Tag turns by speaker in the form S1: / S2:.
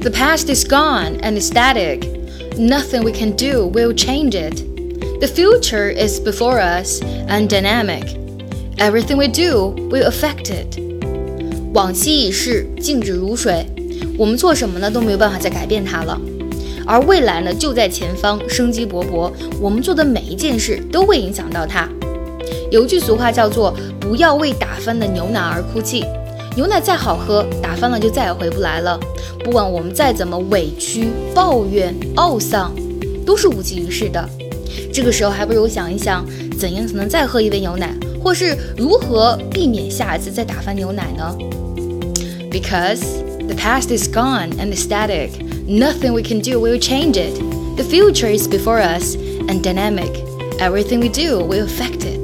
S1: The past is gone and is static. Nothing we can do will change it. The future is before us and dynamic. Everything we do will affect it. 往昔已逝，静止如水。我们做什么呢都没有办法再改变它了。而未来呢就在前方，生机勃勃。我们做的每一件事都会影响到它。有一句俗话叫做“不要为打翻的牛奶而哭泣”。 牛奶再好喝，打翻了就再也回不来了。不管我们再怎么委屈、抱怨、懊丧，都是无济于事的。这个时候，还不如想一想，怎样才能再喝一杯牛奶，或是如何避免下一次再打翻牛奶呢？Because the past is gone and static, nothing we can do will change it. The future is before us and dynamic. Everything we do will affect it.